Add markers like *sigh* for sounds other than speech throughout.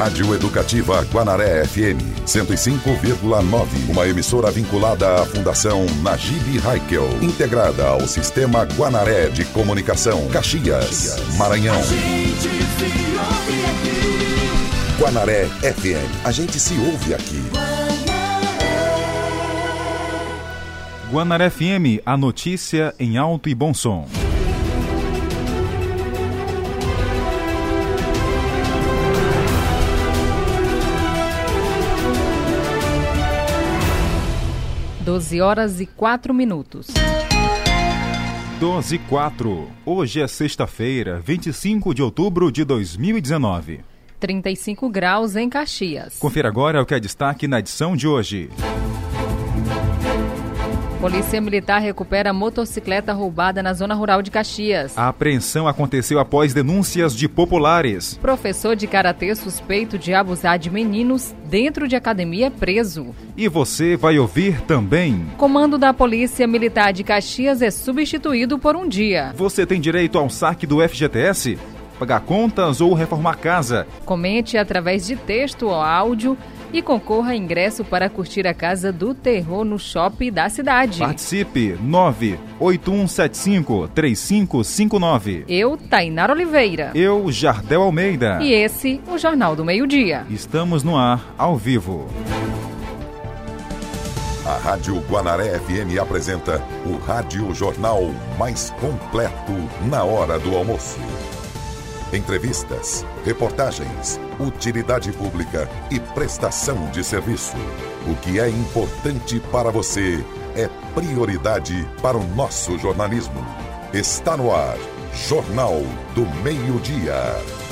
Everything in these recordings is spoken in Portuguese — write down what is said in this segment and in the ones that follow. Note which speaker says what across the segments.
Speaker 1: Rádio Educativa Guanaré FM 105,9. Uma emissora vinculada à Fundação Najib Haikel, integrada ao Sistema Guanaré de Comunicação, Caxias, Maranhão. Guanaré FM. A gente se ouve aqui.
Speaker 2: Guanaré FM, a notícia em alto e bom som.
Speaker 3: Doze horas e quatro minutos.
Speaker 2: 12 e 4. Hoje é sexta-feira, 25 de outubro de 2019.
Speaker 3: 35 graus em Caxias.
Speaker 2: Confira agora o que é destaque na edição de hoje.
Speaker 3: Polícia Militar recupera motocicleta roubada na zona rural de Caxias.
Speaker 2: A apreensão aconteceu após denúncias de populares.
Speaker 3: Professor de karatê suspeito de abusar de meninos dentro de academia é preso.
Speaker 2: E você vai ouvir também.
Speaker 3: Comando da Polícia Militar de Caxias é substituído por um dia.
Speaker 2: Você tem direito ao saque do FGTS? Pagar contas ou reformar casa?
Speaker 3: Comente através de texto ou áudio e concorra a ingresso para curtir a Casa do Terror no shopping da cidade.
Speaker 2: Participe 981753559.
Speaker 3: Eu, Tainara Oliveira.
Speaker 2: Eu, Jardel Almeida.
Speaker 3: E esse, o Jornal do Meio-Dia.
Speaker 2: Estamos no ar, ao vivo.
Speaker 1: A Rádio Guanaré FM apresenta o Rádio Jornal mais completo na hora do almoço. Entrevistas, reportagens, utilidade pública e prestação de serviço. O que é importante para você é prioridade para o nosso jornalismo. Está no ar, Jornal do Meio-Dia.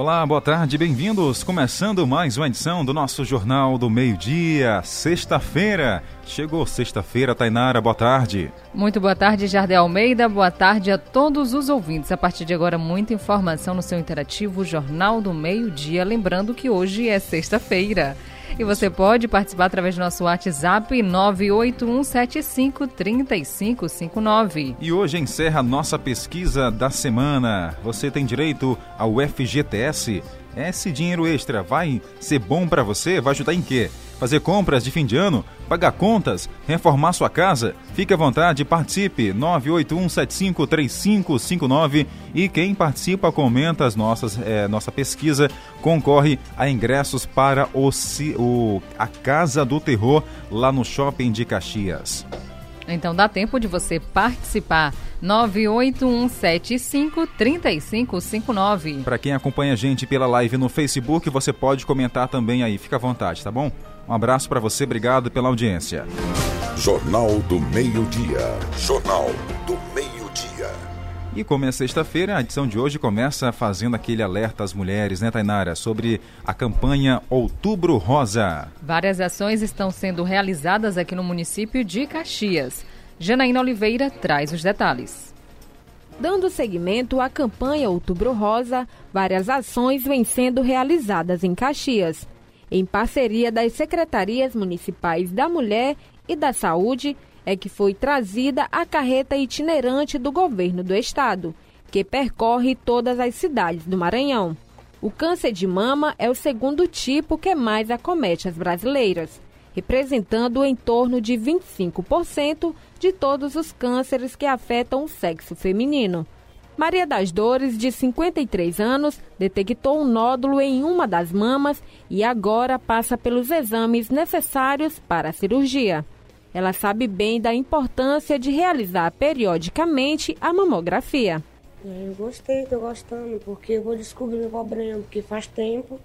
Speaker 2: Olá, boa tarde, bem-vindos. Começando mais uma edição do nosso Jornal do Meio-Dia, sexta-feira. Chegou sexta-feira, Tainara, boa tarde.
Speaker 3: Muito boa tarde, Jardel Almeida. Boa tarde a todos os ouvintes. A partir de agora, muita informação no seu interativo Jornal do Meio-Dia. Lembrando que hoje é sexta-feira. E você pode participar através do nosso WhatsApp 981753559.
Speaker 2: E hoje encerra a nossa pesquisa da semana. Você tem direito ao FGTS? Esse dinheiro extra vai ser bom para você? Vai ajudar em quê? Fazer compras de fim de ano? Pagar contas? Reformar sua casa? Fique à vontade, participe 981753559 e quem participa comenta as nossas é, nossa pesquisa concorre a ingressos para o, o a Casa do Terror lá no Shopping de Caxias.
Speaker 3: Então dá tempo de você participar. 981753559.
Speaker 2: Para quem acompanha a gente pela live no Facebook, você pode comentar também aí. Fica à vontade, tá bom? Um abraço para você, obrigado pela audiência.
Speaker 1: Jornal do Meio-Dia. Jornal do Meio-Dia.
Speaker 2: E como é sexta-feira, a edição de hoje começa fazendo aquele alerta às mulheres, né, Tainara, sobre a campanha Outubro Rosa.
Speaker 3: Várias ações estão sendo realizadas aqui no município de Caxias. Janaína Oliveira traz os detalhes.
Speaker 4: Dando seguimento à campanha Outubro Rosa, várias ações vêm sendo realizadas em Caxias. Em parceria das secretarias municipais da Mulher e da Saúde, é que foi trazida a carreta itinerante do governo do estado, que percorre todas as cidades do Maranhão. O câncer de mama é o segundo tipo que mais acomete as brasileiras, representando em torno de 25% de todos os cânceres que afetam o sexo feminino. Maria das Dores, de 53 anos, detectou um nódulo em uma das mamas e agora passa pelos exames necessários para a cirurgia. Ela sabe bem da importância de realizar periodicamente a mamografia.
Speaker 5: Eu gostei, estou gostando, porque eu vou descobrir o problema, porque faz tempo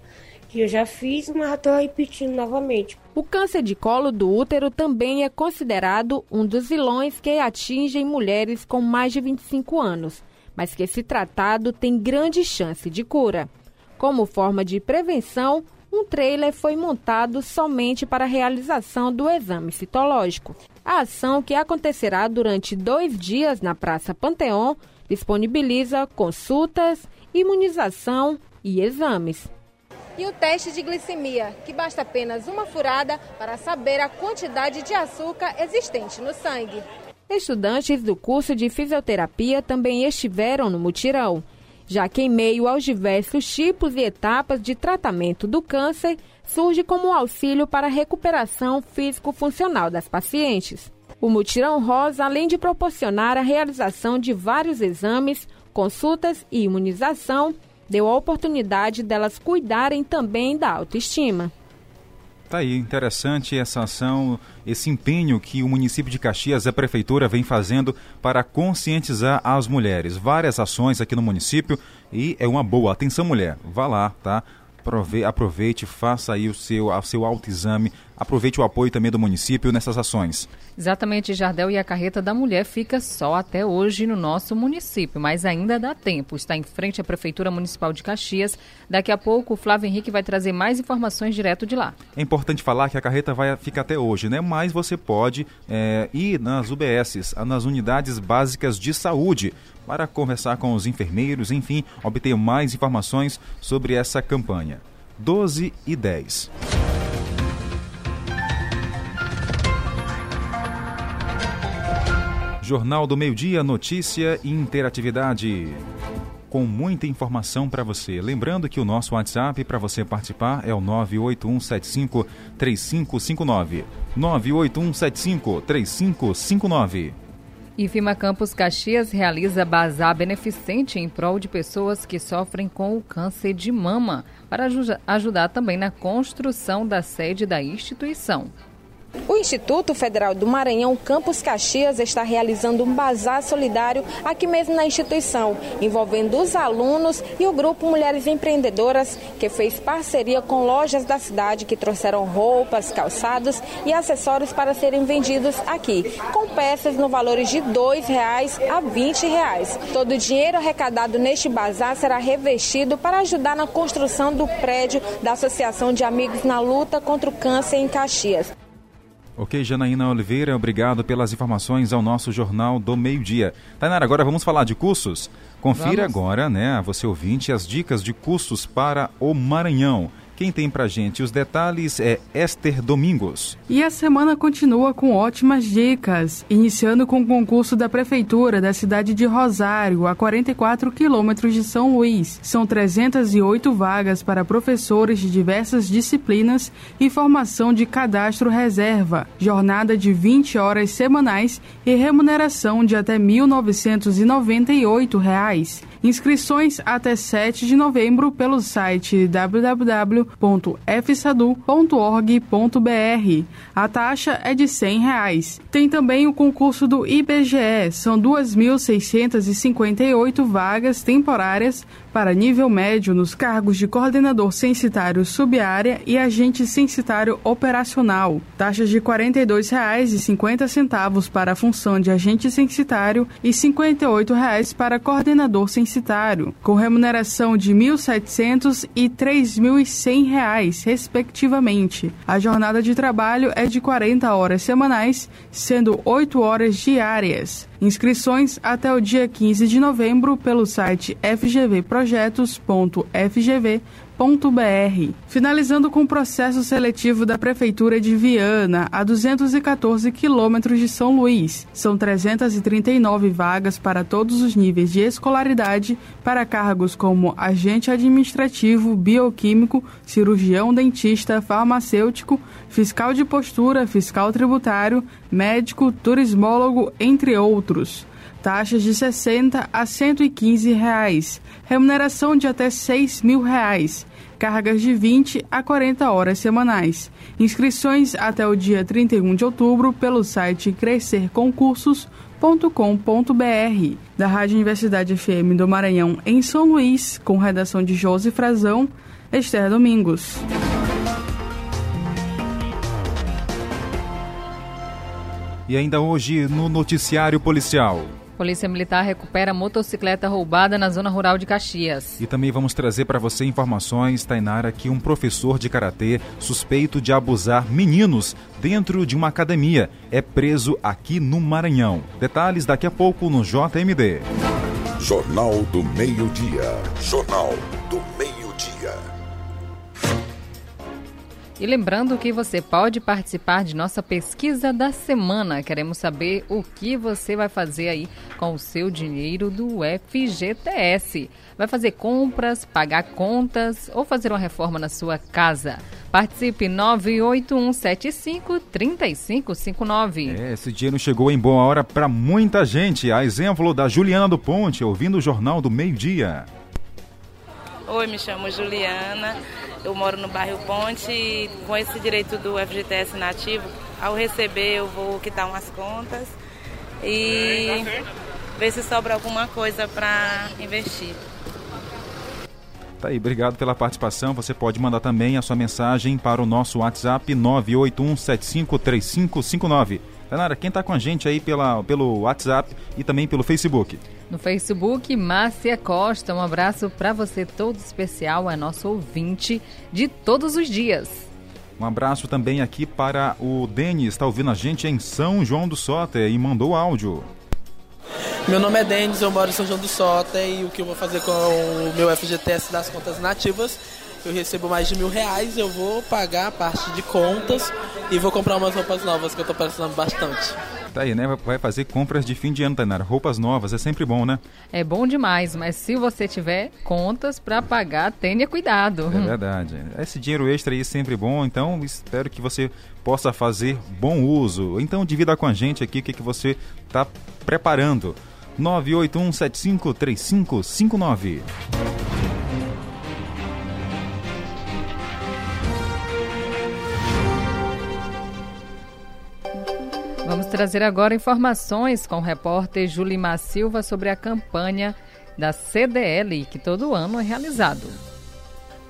Speaker 5: que eu já fiz, mas estou repetindo novamente.
Speaker 4: O câncer de colo do útero também é considerado um dos vilões que atingem mulheres com mais de 25 anos, mas que, se tratado, tem grande chance de cura. Como forma de prevenção, um trailer foi montado somente para a realização do exame citológico. A ação, que acontecerá durante dois dias na Praça Panteão, disponibiliza consultas, imunização e exames. e o teste de glicemia, que basta apenas uma furada para saber a quantidade de açúcar existente no sangue. Estudantes do curso de fisioterapia também estiveram no mutirão, já que em meio aos diversos tipos e etapas de tratamento do câncer, surge como auxílio para a recuperação físico-funcional das pacientes. O mutirão rosa, além de proporcionar a realização de vários exames, consultas e imunização, deu a oportunidade delas cuidarem também da autoestima.
Speaker 2: Tá aí, interessante essa ação, esse empenho que o município de Caxias, a prefeitura, vem fazendo para conscientizar as mulheres. Várias ações aqui no município e é uma boa. Atenção, mulher, vá lá, tá? Aproveite, faça aí o seu, o seu autoexame, aproveite o apoio também do município nessas ações.
Speaker 3: Exatamente, Jardel, e a carreta da mulher fica só até hoje no nosso município, mas ainda dá tempo. Está em frente à Prefeitura Municipal de Caxias. Daqui a pouco o Flávio Henrique vai trazer mais informações direto de lá.
Speaker 2: É importante falar que a carreta vai ficar até hoje, né? Mas você pode é, ir nas UBSs, nas unidades básicas de saúde, para conversar com os enfermeiros, enfim, obter mais informações sobre essa campanha. 12 e 10. Jornal do Meio-Dia, notícia e interatividade. Com muita informação para você. Lembrando que o nosso WhatsApp para você participar é o 98175 3559. 98175 3559.
Speaker 3: IFIMA Campus Caxias realiza bazar beneficente em prol de pessoas que sofrem com o câncer de mama, para ajudar também na construção da sede da instituição.
Speaker 4: O Instituto Federal do Maranhão Campus Caxias está realizando um bazar solidário aqui mesmo na instituição, envolvendo os alunos e o grupo Mulheres Empreendedoras, que fez parceria com lojas da cidade que trouxeram roupas, calçados e acessórios para serem vendidos aqui, com peças no valor de R$ 2,00 a 20 reais. Todo o dinheiro arrecadado neste bazar será revestido para ajudar na construção do prédio da Associação de Amigos na Luta contra o Câncer em Caxias.
Speaker 2: Ok, Janaína Oliveira, obrigado pelas informações ao nosso Jornal do Meio-Dia. Tainara, agora vamos falar de cursos? Confira vamos. agora, né, você ouvinte, as dicas de cursos para o Maranhão. Quem tem pra gente os detalhes é Esther Domingos.
Speaker 6: E a semana continua com ótimas dicas, iniciando com o concurso da Prefeitura da cidade de Rosário, a 44 quilômetros de São Luís. São 308 vagas para professores de diversas disciplinas e formação de cadastro reserva, jornada de 20 horas semanais e remuneração de até 1.998 reais. Inscrições até 7 de novembro pelo site www.fsadu.org.br. A taxa é de 100 reais. Tem também o concurso do IBGE, são 2.658 vagas temporárias para nível médio nos cargos de coordenador censitário subárea e agente censitário operacional. Taxas de R$ 42,50 para a função de agente censitário e R$ 58,00 para coordenador censitário, com remuneração de R$ 1.700 e R$ 3.100, respectivamente. A jornada de trabalho é de 40 horas semanais, sendo 8 horas diárias. Inscrições até o dia 15 de novembro pelo site fgvprojetos.fgv.br. Finalizando com o processo seletivo da Prefeitura de Viana, a 214 quilômetros de São Luís. São 339 vagas para todos os níveis de escolaridade para cargos como agente administrativo, bioquímico, cirurgião dentista, farmacêutico, fiscal de postura, fiscal tributário, médico, turismólogo, entre outros. Taxas de 60 a 115 reais. Remuneração de até 6 mil reais. Cargas de 20 a 40 horas semanais. Inscrições até o dia 31 de outubro pelo site crescerconcursos.com.br. Da Rádio Universidade FM do Maranhão, em São Luís, com redação de Josi Frazão, Esther Domingos.
Speaker 2: E ainda hoje no noticiário policial.
Speaker 3: Polícia Militar recupera motocicleta roubada na zona rural de Caxias.
Speaker 2: E também vamos trazer para você informações, Tainara, que um professor de karatê suspeito de abusar meninos dentro de uma academia é preso aqui no Maranhão. Detalhes daqui a pouco no JMD.
Speaker 1: Jornal do Meio-Dia. Jornal do Meio-Dia.
Speaker 3: E lembrando que você pode participar de nossa pesquisa da semana. Queremos saber o que você vai fazer aí com o seu dinheiro do FGTS. Vai fazer compras, pagar contas ou fazer uma reforma na sua casa? Participe 981753559.
Speaker 2: É, esse dinheiro chegou em boa hora para muita gente. A exemplo da Juliana do Ponte, ouvindo o Jornal do Meio-Dia.
Speaker 7: Oi, me chamo Juliana. Eu moro no bairro Ponte e com esse direito do FGTS nativo, ao receber eu vou quitar umas contas e ver se sobra alguma coisa para investir.
Speaker 2: Tá aí, obrigado pela participação. Você pode mandar também a sua mensagem para o nosso WhatsApp 981753559. Tanara, quem está com a gente aí pela, pelo WhatsApp e também pelo Facebook?
Speaker 3: No Facebook, Márcia Costa. Um abraço para você todo especial, é nosso ouvinte de todos os dias.
Speaker 2: Um abraço também aqui para o Denis, está ouvindo a gente em São João do Soter e mandou áudio.
Speaker 8: Meu nome é Denis, eu moro em São João do Soter e o que eu vou fazer com o meu FGTS das contas nativas eu recebo mais de mil reais, eu vou pagar a parte de contas e vou comprar umas roupas novas que eu tô precisando bastante.
Speaker 2: Tá aí, né? Vai fazer compras de fim de ano, Tainara. Roupas novas é sempre bom, né?
Speaker 3: É bom demais, mas se você tiver contas para pagar, tenha cuidado.
Speaker 2: É verdade. Esse dinheiro extra aí é sempre bom, então espero que você possa fazer bom uso. Então divida com a gente aqui o que, que você está preparando. 981753559.
Speaker 3: Vamos trazer agora informações com o repórter Julimar Silva sobre a campanha da CDL, que todo ano é realizado.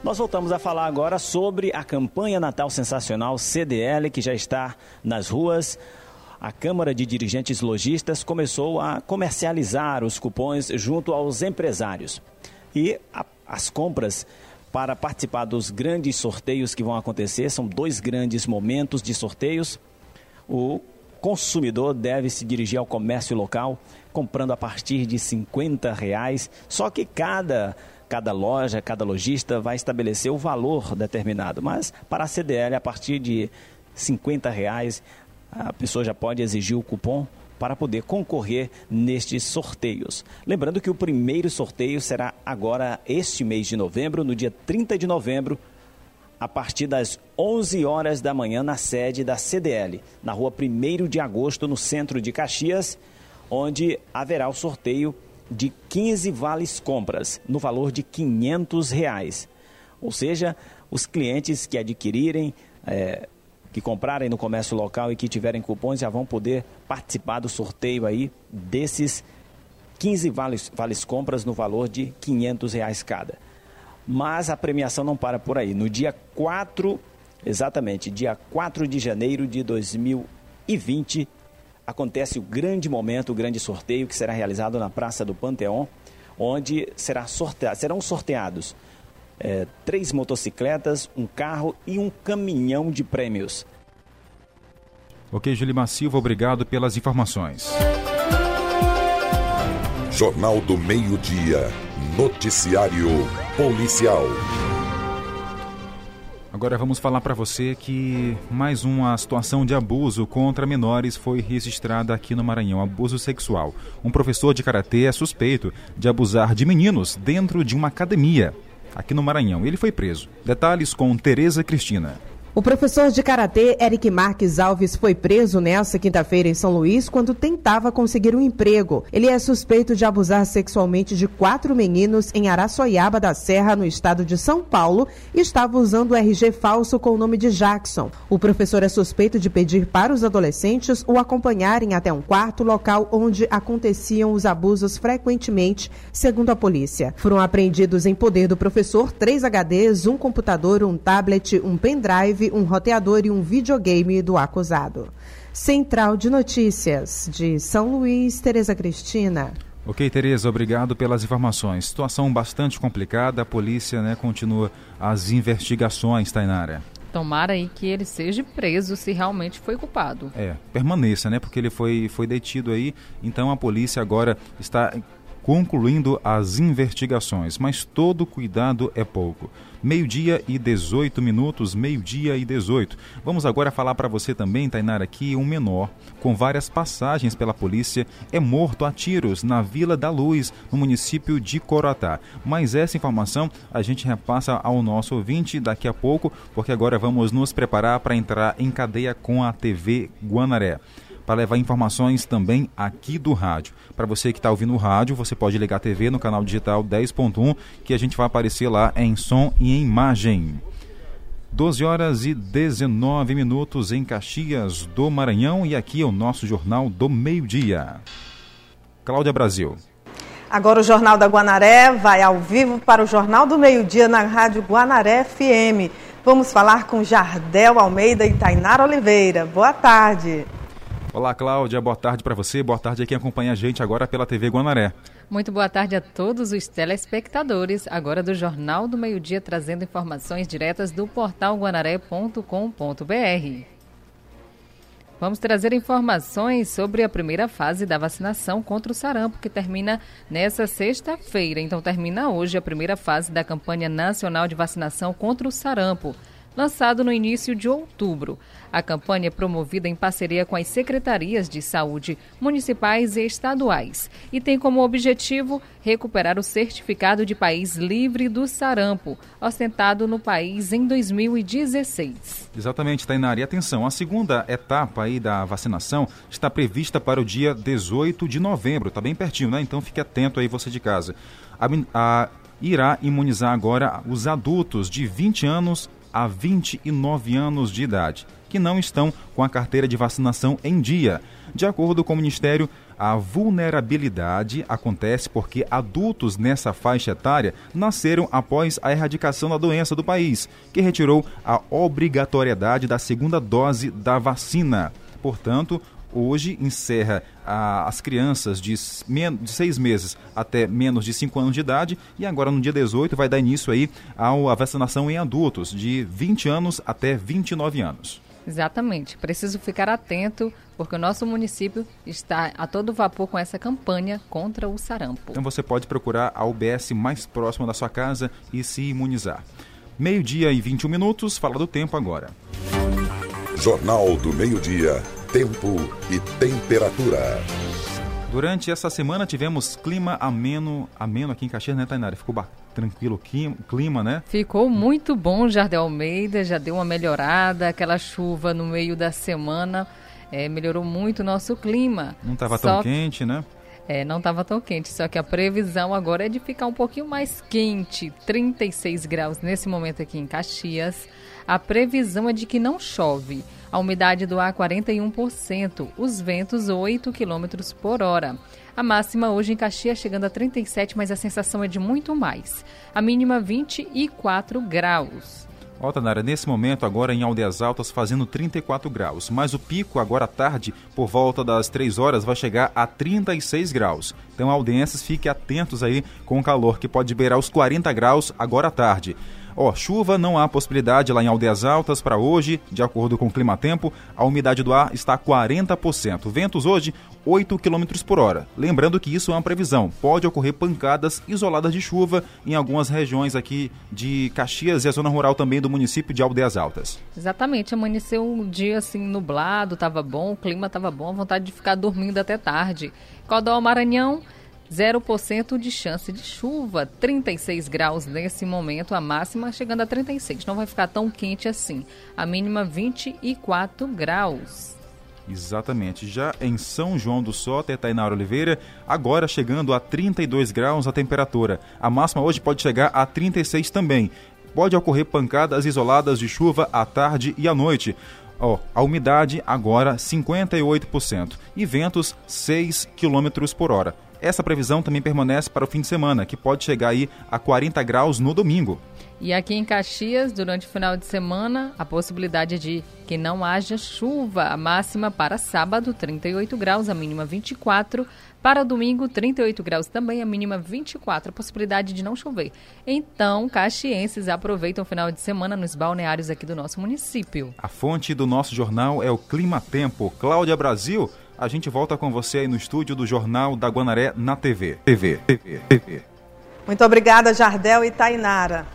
Speaker 9: Nós voltamos a falar agora sobre a campanha Natal Sensacional CDL, que já está nas ruas. A Câmara de Dirigentes Logistas começou a comercializar os cupons junto aos empresários. E a, as compras para participar dos grandes sorteios que vão acontecer, são dois grandes momentos de sorteios. O consumidor deve se dirigir ao comércio local comprando a partir de 50 reais. Só que cada cada loja, cada lojista vai estabelecer o valor determinado. Mas para a CDL, a partir de 50 reais, a pessoa já pode exigir o cupom para poder concorrer nestes sorteios. Lembrando que o primeiro sorteio será agora este mês de novembro, no dia 30 de novembro, a partir das 11 horas da manhã na sede da CDL, na rua 1 de agosto, no centro de Caxias, onde haverá o sorteio de 15 vales compras, no valor de 500 reais. Ou seja, os clientes que adquirirem, é, que comprarem no comércio local e que tiverem cupons já vão poder participar do sorteio aí desses 15 vales, vales compras no valor de 500 reais cada. Mas a premiação não para por aí. No dia 4, exatamente, dia 4 de janeiro de 2020, acontece o grande momento, o grande sorteio que será realizado na Praça do Panteão, onde será sorteado, serão sorteados é, três motocicletas, um carro e um caminhão de prêmios.
Speaker 2: Ok, Julimar Silva, obrigado pelas informações.
Speaker 1: Jornal do Meio-Dia. Noticiário Policial.
Speaker 2: Agora vamos falar para você que mais uma situação de abuso contra menores foi registrada aqui no Maranhão, abuso sexual. Um professor de karatê é suspeito de abusar de meninos dentro de uma academia aqui no Maranhão. Ele foi preso. Detalhes com Tereza Cristina.
Speaker 10: O professor de karatê Eric Marques Alves foi preso nesta quinta-feira em São Luís quando tentava conseguir um emprego. Ele é suspeito de abusar sexualmente de quatro meninos em Araçoiaba da Serra, no estado de São Paulo, e estava usando o RG falso com o nome de Jackson. O professor é suspeito de pedir para os adolescentes o acompanharem até um quarto local onde aconteciam os abusos frequentemente, segundo a polícia. Foram apreendidos em poder do professor três HDs, um computador, um tablet, um pendrive um roteador e um videogame do acusado. Central de Notícias de São Luís, Tereza Cristina.
Speaker 2: Ok, Tereza, obrigado pelas informações. Situação bastante complicada, a polícia né, continua as investigações, Tainara.
Speaker 3: Tomara aí que ele seja preso se realmente foi culpado.
Speaker 2: É, permaneça, né? Porque ele foi, foi detido aí, então a polícia agora está concluindo as investigações, mas todo cuidado é pouco. Meio-dia e 18 minutos, meio-dia e 18. Vamos agora falar para você também, Tainara, que um menor com várias passagens pela polícia é morto a tiros na Vila da Luz, no município de Corotá. Mas essa informação a gente repassa ao nosso ouvinte daqui a pouco, porque agora vamos nos preparar para entrar em cadeia com a TV Guanaré para levar informações também aqui do rádio. Para você que está ouvindo o rádio, você pode ligar a TV no canal digital 10.1, que a gente vai aparecer lá em som e em imagem. 12 horas e 19 minutos em Caxias do Maranhão e aqui é o nosso Jornal do Meio-Dia. Cláudia Brasil.
Speaker 11: Agora o Jornal da Guanaré vai ao vivo para o Jornal do Meio-Dia na Rádio Guanaré FM. Vamos falar com Jardel Almeida e Tainara Oliveira. Boa tarde.
Speaker 2: Olá, Cláudia. Boa tarde para você. Boa tarde a quem acompanha a gente agora pela TV Guanaré.
Speaker 3: Muito boa tarde a todos os telespectadores, agora do Jornal do Meio-Dia, trazendo informações diretas do portal guanaré.com.br. Vamos trazer informações sobre a primeira fase da vacinação contra o sarampo, que termina nesta sexta-feira. Então, termina hoje a primeira fase da campanha nacional de vacinação contra o sarampo lançado no início de outubro. A campanha é promovida em parceria com as secretarias de saúde municipais e estaduais e tem como objetivo recuperar o certificado de país livre do sarampo, ostentado no país em 2016.
Speaker 2: Exatamente, Tainari. Atenção, a segunda etapa aí da vacinação está prevista para o dia 18 de novembro. Está bem pertinho, né? Então fique atento aí você de casa. A, a, irá imunizar agora os adultos de 20 anos a 29 anos de idade, que não estão com a carteira de vacinação em dia. De acordo com o Ministério, a vulnerabilidade acontece porque adultos nessa faixa etária nasceram após a erradicação da doença do país, que retirou a obrigatoriedade da segunda dose da vacina. Portanto, hoje encerra a, as crianças de, de seis meses até menos de cinco anos de idade e agora no dia 18 vai dar início aí à vacinação em adultos de 20 anos até 29 anos.
Speaker 3: Exatamente. Preciso ficar atento porque o nosso município está a todo vapor com essa campanha contra o sarampo.
Speaker 2: Então você pode procurar a UBS mais próxima da sua casa e se imunizar. Meio-dia e 21 minutos, fala do tempo agora.
Speaker 1: Jornal do Meio-Dia tempo e temperatura.
Speaker 2: Durante essa semana tivemos clima ameno, ameno aqui em Caxias, né, Tainara? Ficou tranquilo o clima, né?
Speaker 3: Ficou muito bom, Jardel Almeida, já deu uma melhorada, aquela chuva no meio da semana é, melhorou muito o nosso clima.
Speaker 2: Não estava tão quente, né?
Speaker 3: É, não estava tão quente, só que a previsão agora é de ficar um pouquinho mais quente, 36 graus nesse momento aqui em Caxias. A previsão é de que não chove. A umidade do ar 41%, os ventos 8 km por hora. A máxima hoje em Caxias chegando a 37, mas a sensação é de muito mais. A mínima 24 graus.
Speaker 2: Ó, Tanara, nesse momento agora em Aldeias Altas fazendo 34 graus, mas o pico agora à tarde, por volta das 3 horas, vai chegar a 36 graus. Então, aldenses, fiquem atentos aí com o calor que pode beirar os 40 graus agora à tarde. Ó, chuva não há possibilidade lá em Aldeias Altas para hoje, de acordo com o Climatempo, a umidade do ar está 40%. Ventos hoje 8 km por hora. Lembrando que isso é uma previsão. Pode ocorrer pancadas isoladas de chuva em algumas regiões aqui de Caxias e a zona rural também do município de Aldeias Altas.
Speaker 3: Exatamente, amanheceu um dia assim nublado, estava bom, o clima estava bom, vontade de ficar dormindo até tarde. Codó Maranhão 0% de chance de chuva, 36 graus nesse momento, a máxima chegando a 36. Não vai ficar tão quente assim. A mínima 24 graus.
Speaker 2: Exatamente. Já em São João do Sota, Tainara Oliveira, agora chegando a 32 graus a temperatura. A máxima hoje pode chegar a 36 também. Pode ocorrer pancadas isoladas de chuva à tarde e à noite. Oh, a umidade agora 58% e ventos 6 km por hora. Essa previsão também permanece para o fim de semana, que pode chegar aí a 40 graus no domingo.
Speaker 3: E aqui em Caxias, durante o final de semana, a possibilidade de que não haja chuva. A máxima para sábado, 38 graus, a mínima 24. Para domingo, 38 graus também, a mínima 24. A possibilidade de não chover. Então, caxienses aproveitam o final de semana nos balneários aqui do nosso município.
Speaker 2: A fonte do nosso jornal é o Clima Tempo. Cláudia Brasil a gente volta com você aí no estúdio do Jornal da Guanaré na TV. TV, TV, TV.
Speaker 11: Muito obrigada, Jardel e Tainara.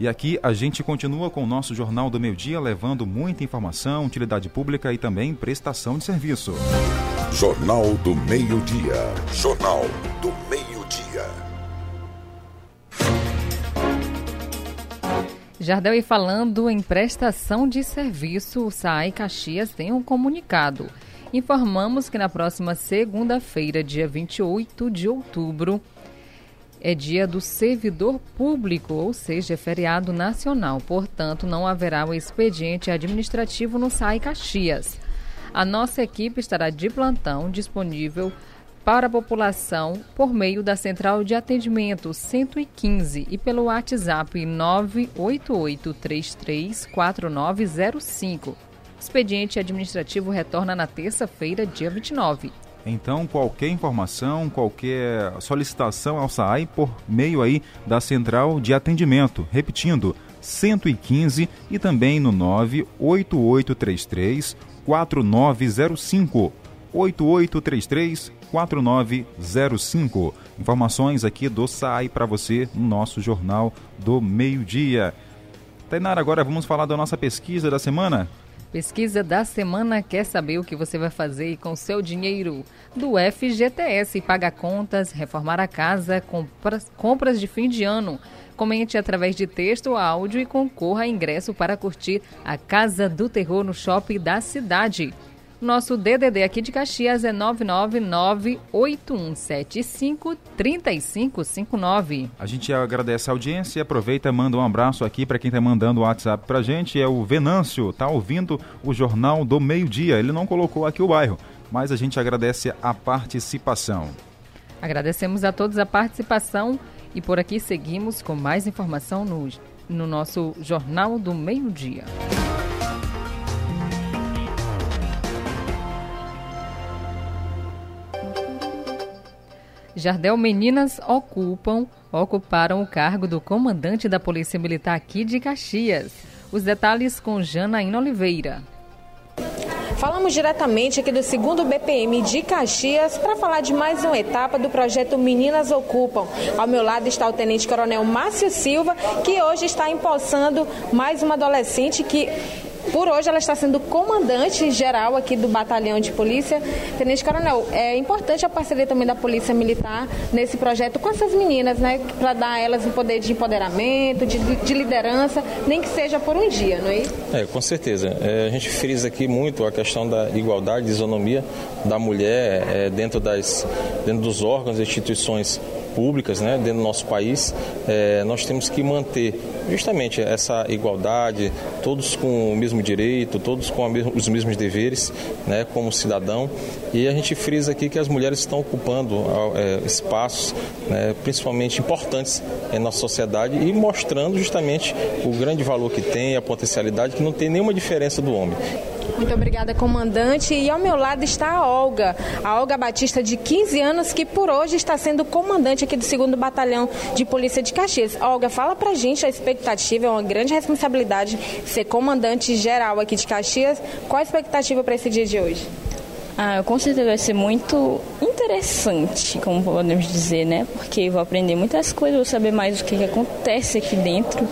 Speaker 2: E aqui a gente continua com o nosso Jornal do Meio Dia, levando muita informação, utilidade pública e também prestação de serviço.
Speaker 1: Jornal do Meio Dia. Jornal do Meio Dia.
Speaker 3: Jardel, e falando em prestação de serviço, o SAI Caxias tem um comunicado. Informamos que na próxima segunda-feira, dia 28 de outubro, é dia do servidor público, ou seja, é feriado nacional. Portanto, não haverá o expediente administrativo no SAI Caxias. A nossa equipe estará de plantão disponível para a população por meio da Central de Atendimento 115 e pelo WhatsApp 988334905. Expediente administrativo retorna na terça-feira, dia 29.
Speaker 2: Então, qualquer informação, qualquer solicitação ao SAI por meio aí da Central de Atendimento, repetindo, 115 e também no 98833 4905 8833 4905. Informações aqui do SAI para você no nosso Jornal do Meio-Dia. Tainara, agora vamos falar da nossa pesquisa da semana?
Speaker 3: Pesquisa da semana quer saber o que você vai fazer com o seu dinheiro do FGTS, pagar contas, reformar a casa, compras, compras de fim de ano. Comente através de texto, áudio e concorra a ingresso para curtir a Casa do Terror no shopping da cidade. Nosso DDD aqui de Caxias é 999-8175-3559.
Speaker 2: A gente agradece a audiência e aproveita e manda um abraço aqui para quem está mandando o WhatsApp para a gente. É o Venâncio, tá ouvindo o Jornal do Meio Dia. Ele não colocou aqui o bairro, mas a gente agradece a participação.
Speaker 3: Agradecemos a todos a participação e por aqui seguimos com mais informação no, no nosso Jornal do Meio Dia. Jardel Meninas ocupam, ocuparam o cargo do comandante da Polícia Militar aqui de Caxias. Os detalhes com Janaína Oliveira.
Speaker 4: Falamos diretamente aqui do segundo BPM de Caxias para falar de mais uma etapa do projeto Meninas Ocupam. Ao meu lado está o Tenente Coronel Márcio Silva, que hoje está empossando mais uma adolescente que por hoje ela está sendo comandante geral aqui do batalhão de polícia. Tenente Coronel, é importante a parceria também da Polícia Militar nesse projeto com essas meninas, né? Para dar a elas um poder de empoderamento, de, de, liderança, nem que seja por um dia, não é?
Speaker 12: É, com certeza. É, a gente frisa aqui muito a questão da igualdade, isonomia da mulher é, dentro, das, dentro dos órgãos e instituições públicas né, dentro do nosso país, é, nós temos que manter justamente essa igualdade, todos com o mesmo direito, todos com os mesmos deveres né, como cidadão. E a gente frisa aqui que as mulheres estão ocupando é, espaços, né, principalmente importantes em nossa sociedade e mostrando justamente o grande valor que tem, a potencialidade, que não tem nenhuma diferença do homem.
Speaker 4: Muito obrigada, comandante. E ao meu lado está a Olga, a Olga Batista, de 15 anos, que por hoje está sendo comandante aqui do 2 Batalhão de Polícia de Caxias. Olga, fala pra gente a expectativa, é uma grande responsabilidade ser comandante geral aqui de Caxias. Qual a expectativa para esse dia de hoje?
Speaker 13: Ah, com certeza vai ser muito interessante, como podemos dizer, né? Porque vou aprender muitas coisas, vou saber mais o que, que acontece aqui dentro,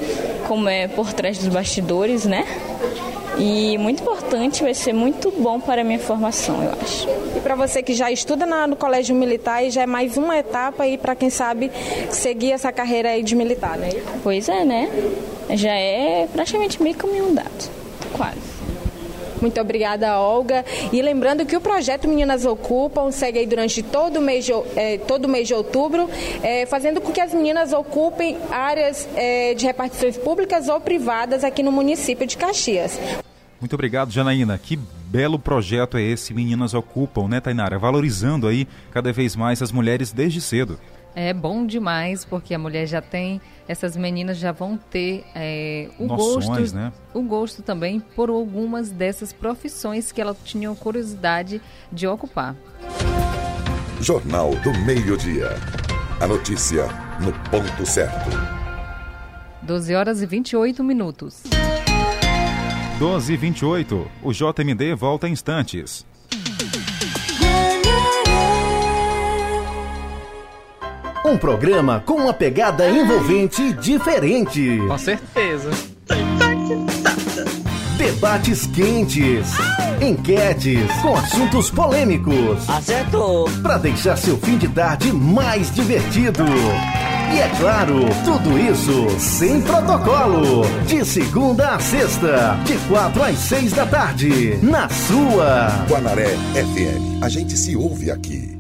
Speaker 13: como é por trás dos bastidores, né? E muito importante, vai ser muito bom para a minha formação, eu acho.
Speaker 4: E para você que já estuda na, no Colégio Militar e já é mais uma etapa aí para quem sabe seguir essa carreira aí de militar, né?
Speaker 13: Pois é, né? Já é praticamente meio caminho andado, quase.
Speaker 4: Muito obrigada, Olga. E lembrando que o projeto Meninas Ocupam segue aí durante todo o mês de, é, todo mês de outubro, é, fazendo com que as meninas ocupem áreas é, de repartições públicas ou privadas aqui no município de Caxias.
Speaker 2: Muito obrigado, Janaína. Que belo projeto é esse, Meninas Ocupam, né, Tainara? Valorizando aí cada vez mais as mulheres desde cedo.
Speaker 3: É bom demais, porque a mulher já tem, essas meninas já vão ter é, o
Speaker 2: Noções,
Speaker 3: gosto,
Speaker 2: né?
Speaker 3: o gosto também por algumas dessas profissões que elas tinham curiosidade de ocupar.
Speaker 1: Jornal do Meio-Dia. A notícia no ponto certo.
Speaker 3: 12 horas e 28 minutos.
Speaker 2: 12 e 28. O JMD volta em instantes.
Speaker 14: Um programa com uma pegada envolvente e diferente.
Speaker 15: Com certeza.
Speaker 14: Debates quentes. Enquetes com assuntos polêmicos.
Speaker 16: Acertou.
Speaker 14: Para deixar seu fim de tarde mais divertido. E é claro, tudo isso sem protocolo. De segunda a sexta, de quatro às seis da tarde. Na sua
Speaker 1: Guanaré FM. A gente se ouve aqui.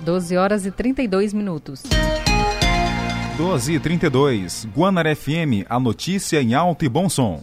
Speaker 3: 12 horas e 32 minutos.
Speaker 2: 12 e 32. Guanaré FM, a notícia em alto e bom som.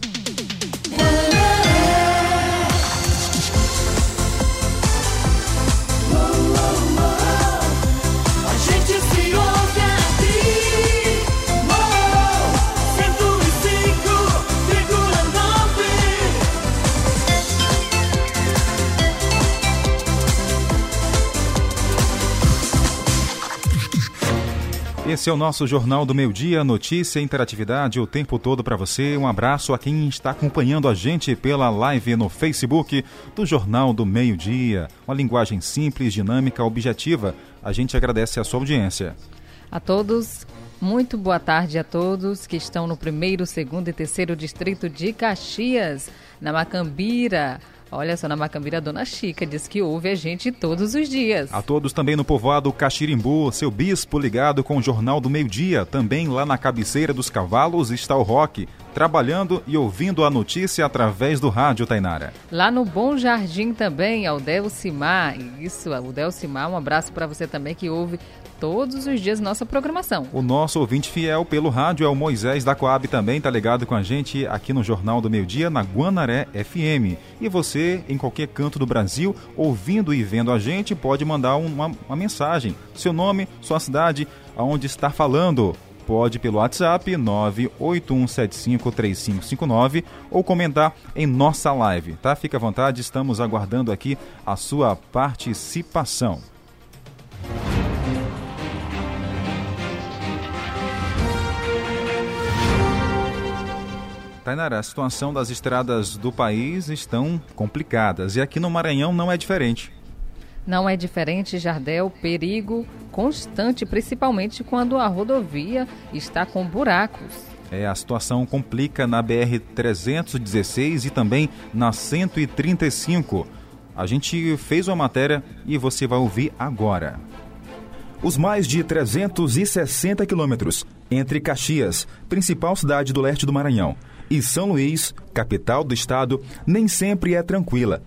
Speaker 2: Esse é o nosso Jornal do Meio Dia, notícia interatividade o tempo todo para você. Um abraço a quem está acompanhando a gente pela live no Facebook do Jornal do Meio Dia. Uma linguagem simples, dinâmica, objetiva. A gente agradece a sua audiência.
Speaker 3: A todos, muito boa tarde a todos que estão no primeiro, segundo e terceiro distrito de Caxias, na Macambira. Olha só, na Macambira, a dona Chica diz que ouve a gente todos os dias.
Speaker 2: A todos também no povoado Caxirimbu, seu bispo ligado com o Jornal do Meio Dia. Também lá na cabeceira dos cavalos está o Rock, trabalhando e ouvindo a notícia através do rádio Tainara.
Speaker 3: Lá no Bom Jardim também, ao Delcimar. Isso, o Delcimar, um abraço para você também que ouve todos os dias nossa programação.
Speaker 2: O nosso ouvinte fiel pelo rádio é o Moisés da Coab também, tá ligado com a gente aqui no Jornal do Meio Dia, na Guanaré FM. E você, em qualquer canto do Brasil, ouvindo e vendo a gente, pode mandar uma, uma mensagem. Seu nome, sua cidade, aonde está falando. Pode pelo WhatsApp 981753559 ou comentar em nossa live, tá? Fica à vontade, estamos aguardando aqui a sua participação. Tainara, a situação das estradas do país estão complicadas e aqui no Maranhão não é diferente.
Speaker 3: Não é diferente, Jardel, perigo constante, principalmente quando a rodovia está com buracos.
Speaker 2: É, a situação complica na BR-316 e também na 135. A gente fez uma matéria e você vai ouvir agora. Os mais de 360 quilômetros entre Caxias, principal cidade do leste do Maranhão, e São Luís, capital do estado, nem sempre é tranquila.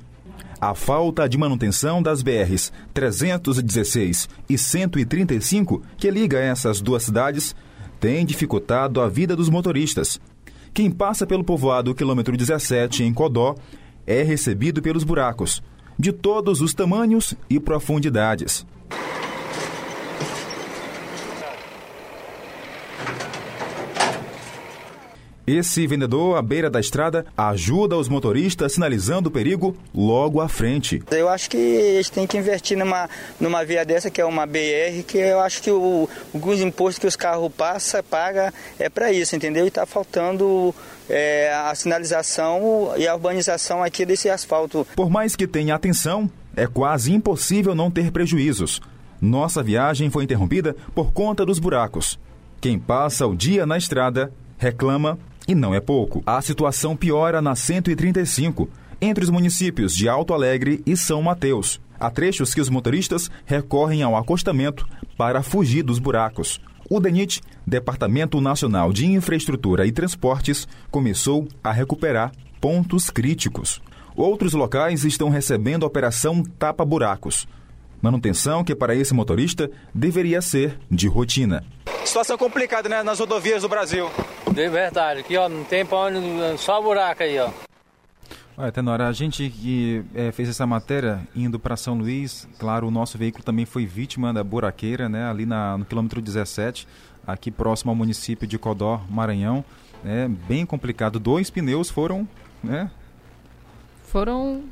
Speaker 2: A falta de manutenção das BRs 316 e 135, que liga essas duas cidades, tem dificultado a vida dos motoristas. Quem passa pelo povoado quilômetro 17 em Codó é recebido pelos buracos, de todos os tamanhos e profundidades. Esse vendedor à beira da estrada ajuda os motoristas sinalizando o perigo logo à frente.
Speaker 17: Eu acho que eles têm que investir numa, numa via dessa, que é uma BR, que eu acho que o, alguns impostos que os carros passam, paga é para isso, entendeu? E está faltando é, a sinalização e a urbanização aqui desse asfalto.
Speaker 2: Por mais que tenha atenção, é quase impossível não ter prejuízos. Nossa viagem foi interrompida por conta dos buracos. Quem passa o dia na estrada reclama e não é pouco. A situação piora na 135, entre os municípios de Alto Alegre e São Mateus. Há trechos que os motoristas recorrem ao acostamento para fugir dos buracos. O DENIT, Departamento Nacional de Infraestrutura e Transportes, começou a recuperar pontos críticos. Outros locais estão recebendo a operação Tapa Buracos. Manutenção que para esse motorista deveria ser de rotina.
Speaker 18: Situação complicada, né, nas rodovias do Brasil.
Speaker 19: De verdade, aqui ó, não tem pra onde, só buraco aí, ó.
Speaker 2: Olha, Tenora, a gente que é, fez essa matéria indo para São Luís, claro, o nosso veículo também foi vítima da buraqueira, né, ali na, no quilômetro 17, aqui próximo ao município de Codó, Maranhão. É bem complicado. Dois pneus foram, né?
Speaker 3: Foram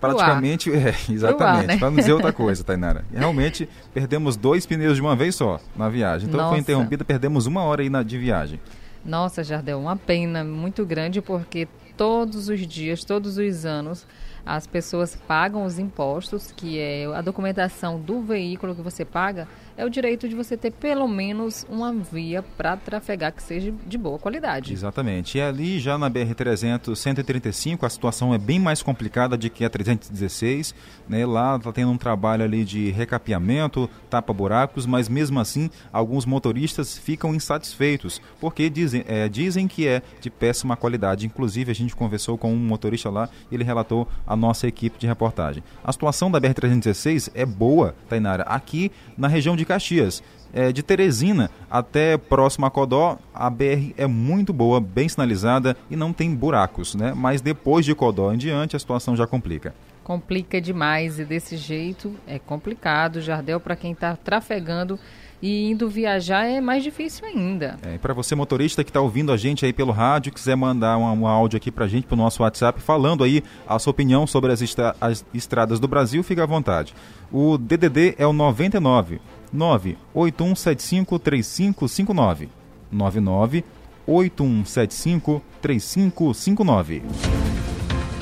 Speaker 2: Praticamente, *laughs* é, exatamente.
Speaker 3: né?
Speaker 2: Para não dizer outra coisa, *laughs* Tainara. Realmente, perdemos dois pneus de uma vez só na viagem. Então
Speaker 3: Nossa.
Speaker 2: foi interrompida, perdemos uma hora aí na, de viagem.
Speaker 3: Nossa, Jardel, uma pena muito grande porque todos os dias, todos os anos, as pessoas pagam os impostos, que é a documentação do veículo que você paga, é o direito de você ter pelo menos uma via para trafegar que seja de boa qualidade.
Speaker 2: Exatamente. E ali já na BR-300, 135, a situação é bem mais complicada de que a 316. Né? Lá está tendo um trabalho ali de recapeamento, tapa-buracos, mas mesmo assim alguns motoristas ficam insatisfeitos, porque dizem, é, dizem que é de péssima qualidade. Inclusive, a gente conversou com um motorista lá, ele relatou a nossa equipe de reportagem. A situação da BR-316 é boa, Tainara, aqui na região de Caxias. É, de Teresina até próximo a Codó, a BR é muito boa, bem sinalizada e não tem buracos, né? Mas depois de Codó em diante, a situação já complica.
Speaker 3: Complica demais e desse jeito é complicado. Jardel, para quem está trafegando e indo viajar, é mais difícil ainda.
Speaker 2: É, para você motorista que está ouvindo a gente aí pelo rádio, quiser mandar um, um áudio aqui para a gente, para o nosso WhatsApp, falando aí a sua opinião sobre as, estra as estradas do Brasil, fica à vontade. O DDD é o 99 98175 3559 99 8175 3559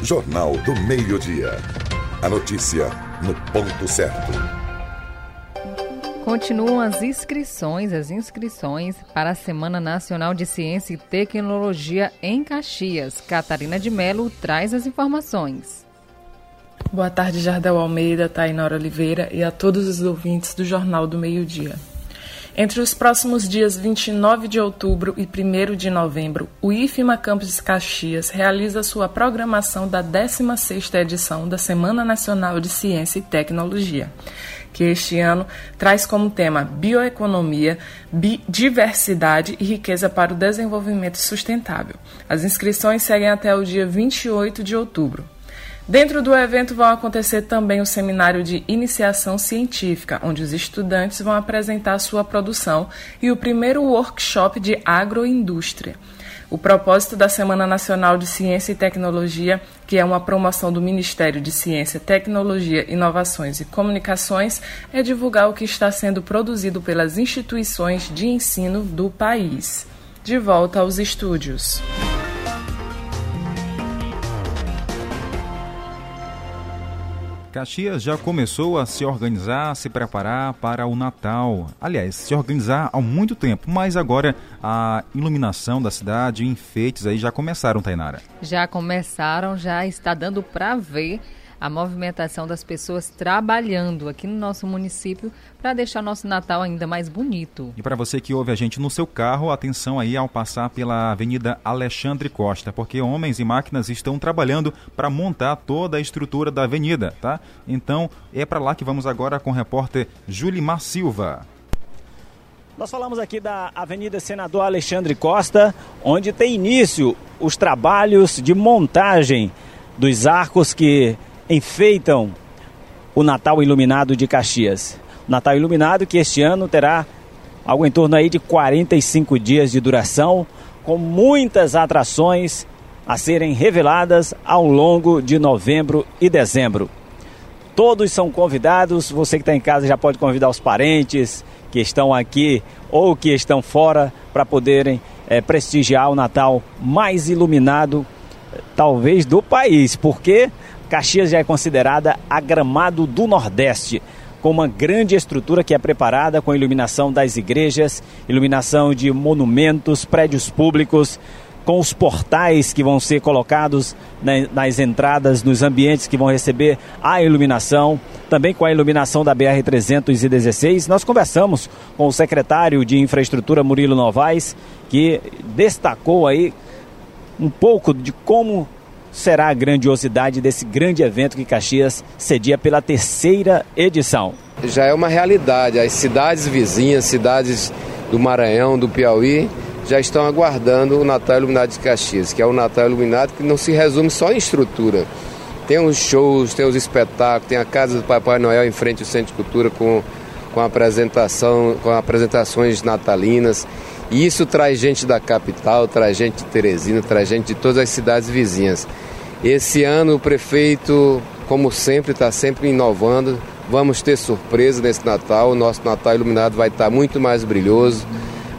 Speaker 1: Jornal do Meio-Dia. A notícia no ponto certo.
Speaker 3: Continuam as inscrições, as inscrições para a Semana Nacional de Ciência e Tecnologia em Caxias. Catarina de Melo traz as informações.
Speaker 15: Boa tarde, Jardel Almeida, Tainora Oliveira e a todos os ouvintes do Jornal do Meio-Dia. Entre os próximos dias 29 de outubro e 1 de novembro, o IFMA Campus Caxias realiza sua programação da 16ª edição da Semana Nacional de Ciência e Tecnologia, que este ano traz como tema bioeconomia, diversidade e riqueza para o desenvolvimento sustentável. As inscrições seguem até o dia 28 de outubro. Dentro do evento vão acontecer também o seminário de iniciação científica, onde os estudantes vão apresentar sua produção, e o primeiro workshop de agroindústria. O propósito da Semana Nacional de Ciência e Tecnologia, que é uma promoção do Ministério de Ciência, Tecnologia, Inovações e Comunicações, é divulgar o que está sendo produzido pelas instituições de ensino do país. De volta aos estúdios.
Speaker 2: Caxias já começou a se organizar, a se preparar para o Natal. Aliás, se organizar há muito tempo, mas agora a iluminação da cidade, enfeites aí já começaram, Tainara.
Speaker 3: Já começaram, já está dando para ver a movimentação das pessoas trabalhando aqui no nosso município para deixar nosso Natal ainda mais bonito.
Speaker 2: E para você que ouve a gente no seu carro, atenção aí ao passar pela Avenida Alexandre Costa, porque homens e máquinas estão trabalhando para montar toda a estrutura da avenida, tá? Então é para lá que vamos agora com o repórter Julimar Silva.
Speaker 9: Nós falamos aqui da Avenida Senador Alexandre Costa, onde tem início os trabalhos de montagem dos arcos que enfeitam o Natal Iluminado de Caxias. Natal Iluminado que este ano terá algo em torno aí de 45 dias de duração, com muitas atrações a serem reveladas ao longo de novembro e dezembro. Todos são convidados, você que está em casa já pode convidar os parentes que estão aqui ou que estão fora para poderem é, prestigiar o Natal mais iluminado, talvez do país, porque Caxias já é considerada a Gramado do Nordeste, com uma grande estrutura que é preparada com iluminação das igrejas, iluminação de monumentos, prédios públicos, com os portais que vão ser colocados nas entradas, nos ambientes que vão receber a iluminação, também com a iluminação da BR-316. Nós conversamos com o secretário de Infraestrutura, Murilo Novaes, que destacou aí um pouco de como será a grandiosidade desse grande evento que Caxias cedia pela terceira edição.
Speaker 16: Já é uma realidade. As cidades vizinhas, cidades do Maranhão, do Piauí, já estão aguardando o Natal Iluminado de Caxias, que é o Natal Iluminado que não se resume só em estrutura. Tem os shows, tem os espetáculos, tem a Casa do Papai Noel em frente ao Centro de Cultura com, com, apresentação, com apresentações natalinas. E isso traz gente da capital, traz gente de Teresina, traz gente de todas as cidades vizinhas. Esse ano o prefeito, como sempre, está sempre inovando. Vamos ter surpresa nesse Natal. O nosso Natal iluminado vai estar muito mais brilhoso.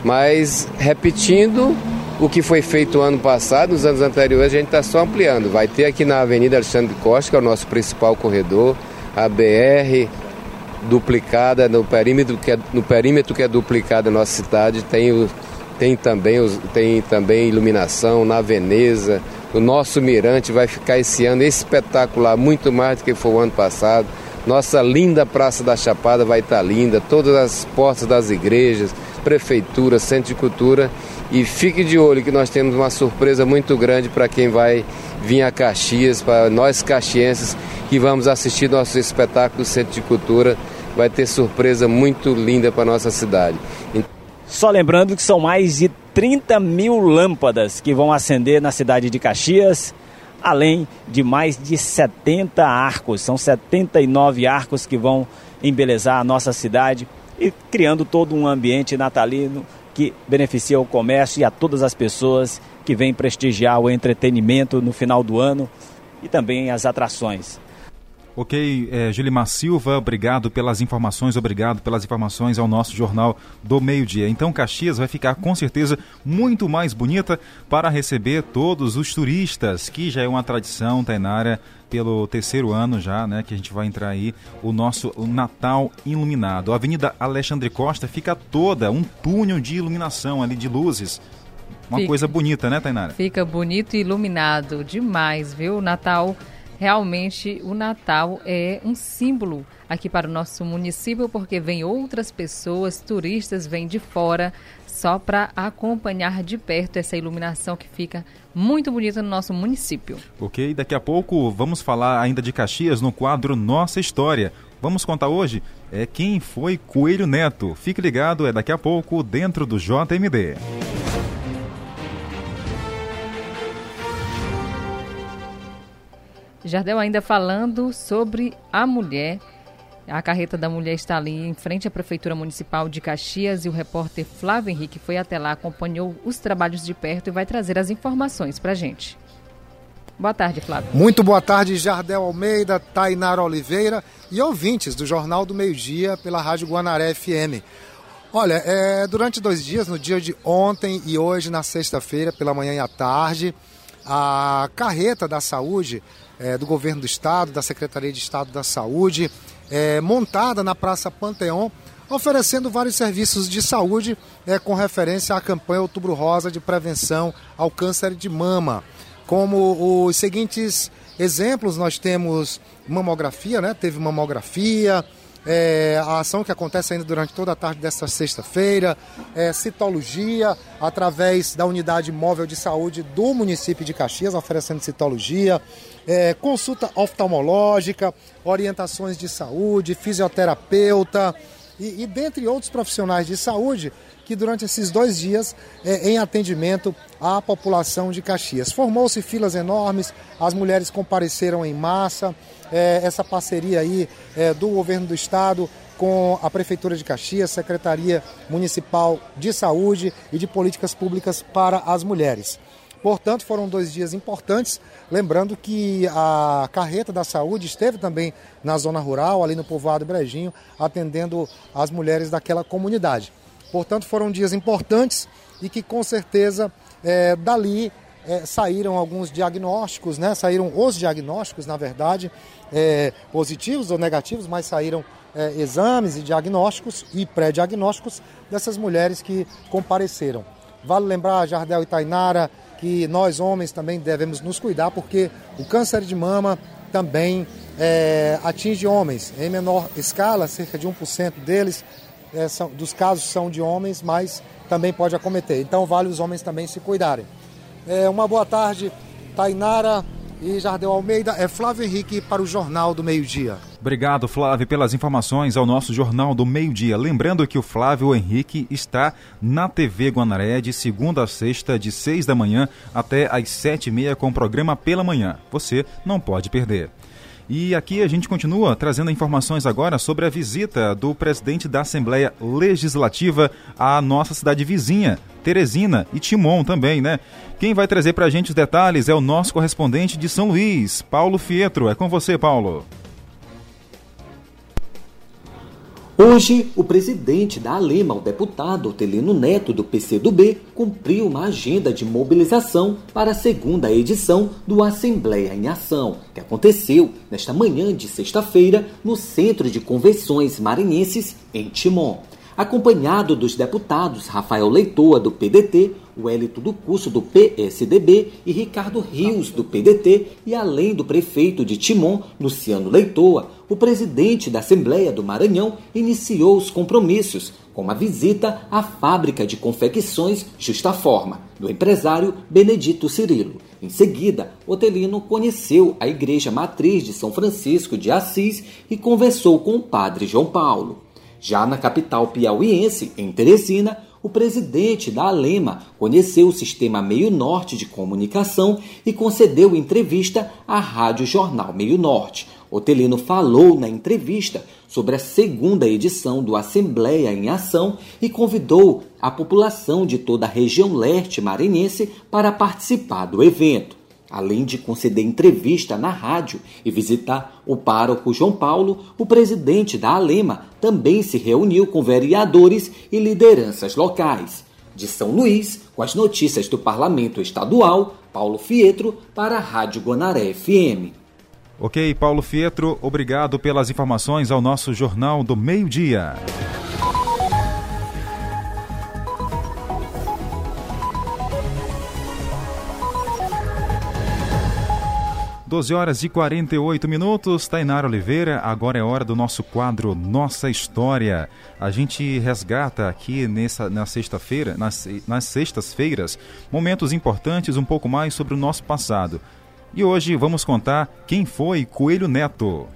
Speaker 16: Mas repetindo o que foi feito ano passado, nos anos anteriores, a gente está só ampliando. Vai ter aqui na Avenida Alexandre Costa, que é o nosso principal corredor, a BR duplicada no perímetro que é, no perímetro que é duplicado na nossa cidade tem o, tem também tem também iluminação na Veneza. O nosso mirante vai ficar esse ano espetacular muito mais do que foi o ano passado. Nossa linda Praça da Chapada vai estar linda todas as portas das igrejas prefeitura centro de cultura e fique de olho que nós temos uma surpresa muito grande para quem vai vir a Caxias para nós caxienses que vamos assistir nosso espetáculo do Centro de Cultura. Vai ter surpresa muito linda para nossa cidade.
Speaker 9: Só lembrando que são mais de 30 mil lâmpadas que vão acender na cidade de Caxias, além de mais de 70 arcos. São 79 arcos que vão embelezar a nossa cidade e criando todo um ambiente natalino que beneficia o comércio e a todas as pessoas que vêm prestigiar o entretenimento no final do ano e também as atrações.
Speaker 2: Ok, é, Julimar Silva, obrigado pelas informações, obrigado pelas informações ao nosso Jornal do Meio-Dia. Então, Caxias vai ficar com certeza muito mais bonita para receber todos os turistas, que já é uma tradição, Tainara, pelo terceiro ano já, né, que a gente vai entrar aí, o nosso Natal iluminado. A Avenida Alexandre Costa fica toda um túnel de iluminação ali, de luzes. Uma fica, coisa bonita, né, Tainara?
Speaker 3: Fica bonito e iluminado demais, viu? Natal realmente o Natal é um símbolo aqui para o nosso município, porque vem outras pessoas, turistas vêm de fora, só para acompanhar de perto essa iluminação que fica muito bonita no nosso município.
Speaker 2: Ok, daqui a pouco vamos falar ainda de Caxias no quadro Nossa História. Vamos contar hoje é quem foi Coelho Neto. Fique ligado, é daqui a pouco dentro do JMD.
Speaker 3: Jardel ainda falando sobre a mulher. A carreta da mulher está ali em frente à Prefeitura Municipal de Caxias e o repórter Flávio Henrique foi até lá, acompanhou os trabalhos de perto e vai trazer as informações para a gente. Boa tarde, Flávio.
Speaker 19: Muito boa tarde, Jardel Almeida, Tainara Oliveira e ouvintes do Jornal do Meio Dia pela Rádio Guanaré FM. Olha, é, durante dois dias, no dia de ontem e hoje, na sexta-feira, pela manhã e à tarde, a carreta da saúde é, do governo do estado, da Secretaria de Estado da Saúde, é, montada na Praça Panteão, oferecendo vários serviços de saúde é, com referência à campanha Outubro Rosa de prevenção ao câncer de mama. Como os seguintes exemplos, nós temos mamografia, né? Teve mamografia, é, a ação que acontece ainda durante toda a tarde desta sexta-feira, é, citologia, através da unidade móvel de saúde do município de Caxias, oferecendo citologia, é, consulta oftalmológica, orientações de saúde, fisioterapeuta e, e dentre outros profissionais de saúde que durante esses dois dias é, em atendimento à população de Caxias. Formou-se filas enormes, as mulheres compareceram em massa, é, essa parceria aí é, do governo do estado com a Prefeitura de Caxias, Secretaria Municipal de Saúde e de Políticas Públicas para as Mulheres. Portanto, foram dois dias importantes. Lembrando que a carreta da saúde esteve também na zona rural, ali no povoado Brejinho, atendendo as mulheres daquela comunidade. Portanto, foram dias importantes e que com certeza é, dali é, saíram alguns diagnósticos, né? saíram os diagnósticos, na verdade, é, positivos ou negativos, mas saíram é, exames e diagnósticos e pré-diagnósticos dessas mulheres que compareceram. Vale lembrar, Jardel e Tainara, que nós homens também devemos nos cuidar, porque o câncer de mama também é, atinge homens em menor escala, cerca de 1% deles é, são, dos casos são de homens, mas também pode acometer. Então vale os homens também se cuidarem. É, uma boa tarde, Tainara, E Jardel Almeida é Flávio Henrique para o Jornal do Meio-Dia.
Speaker 2: Obrigado, Flávio, pelas informações ao nosso Jornal do Meio-Dia. Lembrando que o Flávio Henrique está na TV Guanaré de segunda a sexta, de seis da manhã até às sete e meia com o programa Pela Manhã. Você não pode perder. E aqui a gente continua trazendo informações agora sobre a visita do presidente da Assembleia Legislativa à nossa cidade vizinha, Teresina e Timon também, né? Quem vai trazer para a gente os detalhes é o nosso correspondente de São Luís, Paulo Fietro. É com você, Paulo.
Speaker 20: Hoje, o presidente da Alema, o deputado Otelino Neto, do PCdoB, cumpriu uma agenda de mobilização para a segunda edição do Assembleia em Ação, que aconteceu nesta manhã de sexta-feira no Centro de Convenções Maranhenses, em Timon. Acompanhado dos deputados Rafael Leitoa, do PDT, Wellington do Curso, do PSDB e Ricardo Rios, do PDT, e além do prefeito de Timon, Luciano Leitoa, o presidente da Assembleia do Maranhão iniciou os compromissos com uma visita à fábrica de confecções Justa Forma, do empresário Benedito Cirilo. Em seguida, Otelino conheceu a Igreja Matriz de São Francisco de Assis e conversou com o padre João Paulo. Já na capital piauiense, em Teresina, o presidente da Alema conheceu o Sistema Meio Norte de Comunicação e concedeu entrevista à Rádio Jornal Meio Norte. Otelino falou na entrevista sobre a segunda edição do Assembleia em Ação e convidou a população de toda a região leste maranhense para participar do evento além de conceder entrevista na rádio e visitar o pároco João Paulo, o presidente da Alema também se reuniu com vereadores e lideranças locais. De São Luís, com as notícias do Parlamento Estadual, Paulo Fietro para a Rádio Guanaré FM.
Speaker 2: Ok, Paulo Fietro, obrigado pelas informações ao nosso Jornal do Meio-Dia. 12 horas e 48 minutos, Tainara Oliveira, agora é hora do nosso quadro Nossa História. A gente resgata aqui nessa, na sexta-feira, nas, nas sextas-feiras, momentos importantes um pouco mais sobre o nosso passado. E hoje vamos contar quem foi Coelho Neto.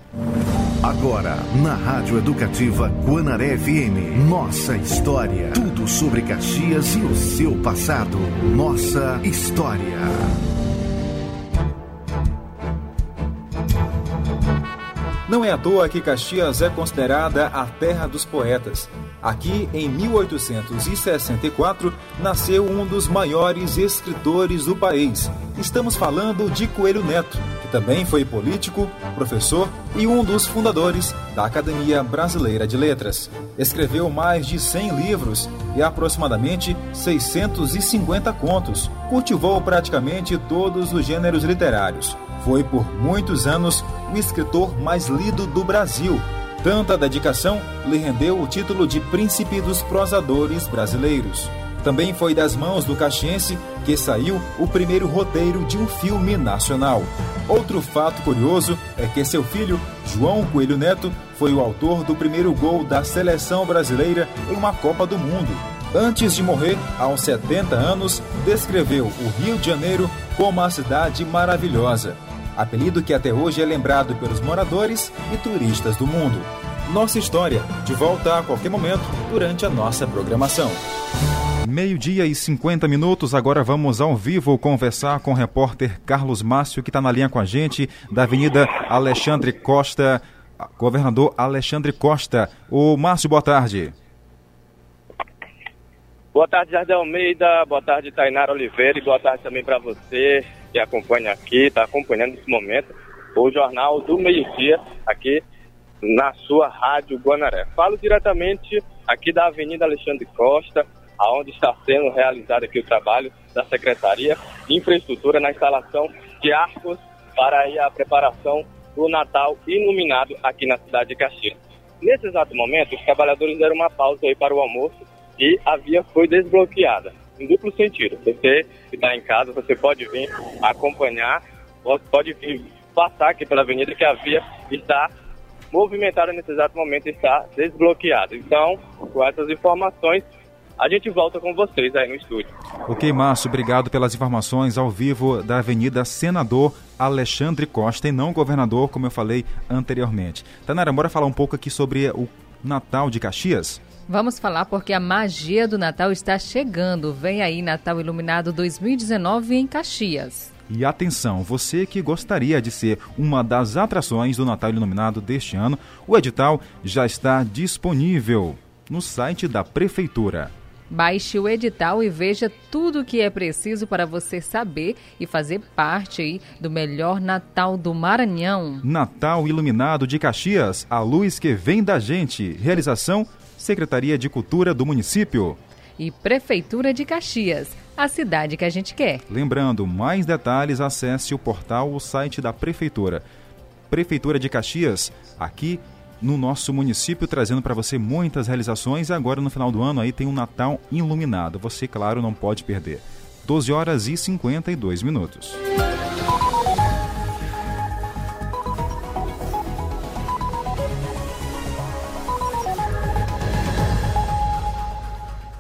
Speaker 14: Agora, na Rádio Educativa Guanaré FM, Nossa História. Tudo sobre Caxias e o seu passado. Nossa História.
Speaker 2: Não é à toa que Caxias é considerada a terra dos poetas. Aqui, em 1864, nasceu um dos maiores escritores do país. Estamos falando de Coelho Neto, que também foi político, professor e um dos fundadores da Academia Brasileira de Letras. Escreveu mais de 100 livros e aproximadamente 650 contos. Cultivou praticamente todos os gêneros literários. Foi por muitos anos o escritor mais lido do Brasil. Tanta dedicação lhe rendeu o título de Príncipe dos Prosadores Brasileiros. Também foi das mãos do caxiense que saiu o primeiro roteiro de um filme nacional. Outro fato curioso é que seu filho, João Coelho Neto, foi o autor do primeiro gol da seleção brasileira em uma Copa do Mundo. Antes de morrer, aos 70 anos, descreveu o Rio de Janeiro como uma cidade maravilhosa apelido que até hoje é lembrado pelos moradores e turistas do mundo. Nossa história, de volta a qualquer momento durante a nossa programação. Meio-dia e 50 minutos, agora vamos ao vivo conversar com o repórter Carlos Márcio, que está na linha com a gente, da Avenida Alexandre Costa, governador Alexandre Costa. O Márcio, boa tarde.
Speaker 21: Boa tarde, Jardim Almeida, boa tarde, Tainara Oliveira, e boa tarde também para você, que acompanha aqui, está acompanhando nesse momento o Jornal do Meio-Dia aqui na sua Rádio Guanaré. Falo diretamente aqui da Avenida Alexandre Costa, aonde está sendo realizado aqui o trabalho da Secretaria de Infraestrutura na instalação de arcos para a preparação do Natal iluminado aqui na cidade de Caxias. Nesse exato momento, os trabalhadores deram uma pausa aí para o almoço e a via foi desbloqueada em duplo sentido. Você que está em casa, você pode vir acompanhar, pode vir passar aqui pela avenida que a via está movimentada nesse exato momento, está desbloqueada. Então, com essas informações, A gente volta com vocês aí no estúdio.
Speaker 2: Ok, Márcio, obrigado pelas informações ao vivo da Avenida Senador Alexandre Costa e não governador, como eu falei anteriormente. Tanara, bora falar um pouco aqui sobre o Natal de Caxias?
Speaker 3: Vamos falar porque a magia do Natal está chegando. Vem aí Natal Iluminado 2019 em Caxias.
Speaker 2: E atenção, você que gostaria de ser uma das atrações do Natal Iluminado deste ano, o edital já está disponível no site da Prefeitura.
Speaker 3: Baixe o edital e veja tudo o que é preciso para você saber e fazer parte aí do melhor Natal do Maranhão.
Speaker 2: Natal Iluminado de Caxias, a luz que vem da gente. Realização Secretaria de Cultura do município.
Speaker 3: E Prefeitura de Caxias, a cidade que a gente quer.
Speaker 2: Lembrando, mais detalhes, acesse o portal, o site da Prefeitura. Prefeitura de Caxias, aqui no nosso município, trazendo para você muitas realizações. Agora, no final do ano, aí tem um Natal iluminado. Você, claro, não pode perder. 12 horas e 52 minutos.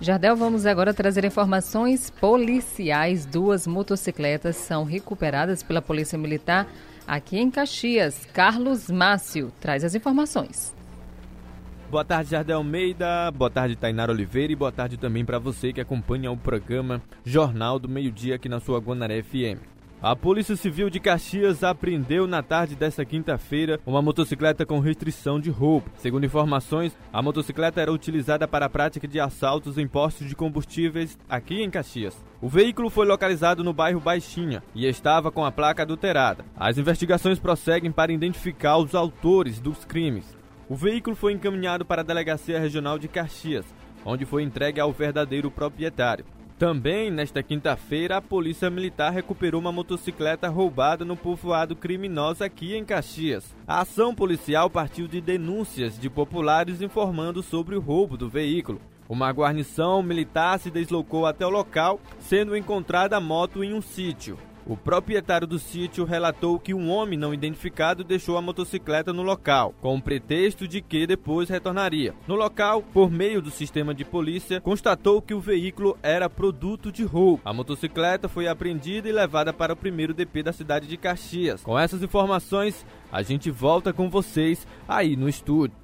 Speaker 3: Jardel, vamos agora trazer informações policiais. Duas motocicletas são recuperadas pela Polícia Militar aqui em Caxias. Carlos Márcio traz as informações.
Speaker 22: Boa tarde, Jardel Almeida. Boa tarde, Tainara Oliveira. E boa tarde também para você que acompanha o programa Jornal do Meio Dia aqui na sua Guanaré FM. A Polícia Civil de Caxias apreendeu na tarde desta quinta-feira uma motocicleta com restrição de roubo. Segundo informações, a motocicleta era utilizada para a prática de assaltos em postos de combustíveis aqui em Caxias. O veículo foi localizado no bairro Baixinha e estava com a placa adulterada. As investigações prosseguem para identificar os autores dos crimes. O veículo foi encaminhado para a Delegacia Regional de Caxias, onde foi entregue ao verdadeiro proprietário. Também nesta quinta-feira, a Polícia Militar recuperou uma motocicleta roubada no povoado criminoso aqui em Caxias. A ação policial partiu de denúncias de populares informando sobre o roubo do veículo. Uma guarnição militar se deslocou até o local, sendo encontrada a moto em um sítio. O proprietário do sítio relatou que um homem não identificado deixou a motocicleta no local, com o pretexto de que depois retornaria. No local, por meio do sistema de polícia, constatou que o veículo era produto de roubo. A motocicleta foi apreendida e levada para o primeiro DP da cidade de Caxias. Com essas informações, a gente volta com vocês aí no estúdio.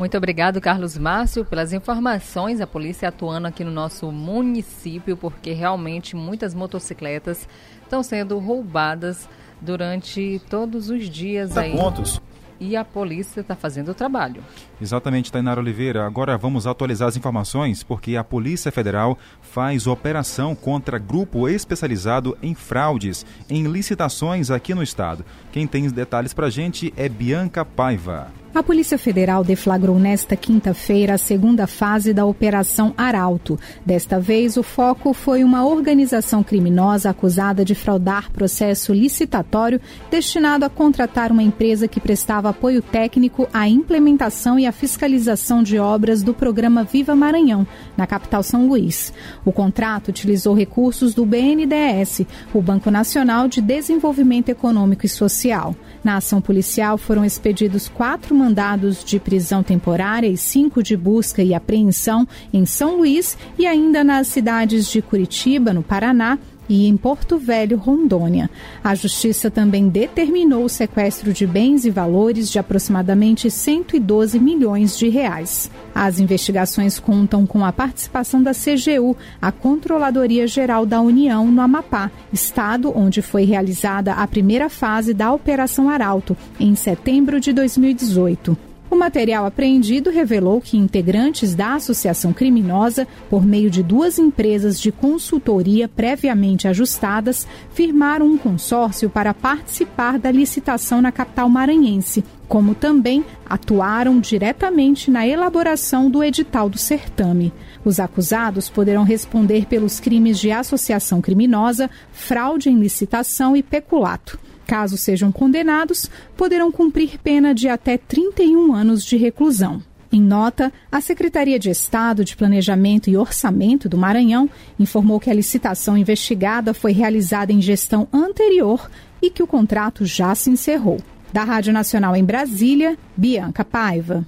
Speaker 3: Muito obrigado, Carlos Márcio, pelas informações. A polícia atuando aqui no nosso município, porque realmente muitas motocicletas estão sendo roubadas durante todos os dias aí.
Speaker 2: Pontos.
Speaker 3: E a polícia está fazendo o trabalho.
Speaker 2: Exatamente, Tainara Oliveira. Agora vamos atualizar as informações, porque a Polícia Federal faz operação contra grupo especializado em fraudes em licitações aqui no estado. Quem tem os detalhes para a gente é Bianca Paiva.
Speaker 23: A Polícia Federal deflagrou nesta quinta-feira a segunda fase da Operação Arauto. Desta vez, o foco foi uma organização criminosa acusada de fraudar processo licitatório destinado a contratar uma empresa que prestava apoio técnico à implementação e à fiscalização de obras do programa Viva Maranhão, na capital São Luís. O contrato utilizou recursos do BNDES, o Banco Nacional de Desenvolvimento Econômico e Social. Na ação policial foram expedidos quatro mandados de prisão temporária e cinco de busca e apreensão em São Luís e ainda nas cidades de Curitiba, no Paraná, e em Porto Velho, Rondônia. A Justiça também determinou o sequestro de bens e valores de aproximadamente 112 milhões de reais. As investigações contam com a participação da CGU, a Controladoria Geral da União, no Amapá, estado onde foi realizada a primeira fase da Operação Arauto, em setembro de 2018. O material apreendido revelou que integrantes da associação criminosa, por meio de duas empresas de consultoria previamente ajustadas, firmaram um consórcio para participar da licitação na capital maranhense, como também atuaram diretamente na elaboração do edital do certame. Os acusados poderão responder pelos crimes de associação criminosa, fraude em licitação e peculato. Caso sejam condenados, poderão cumprir pena de até 31 anos de reclusão. Em nota, a Secretaria de Estado de Planejamento e Orçamento do Maranhão informou que a licitação investigada foi realizada em gestão anterior e que o contrato já se encerrou. Da Rádio Nacional em Brasília, Bianca Paiva.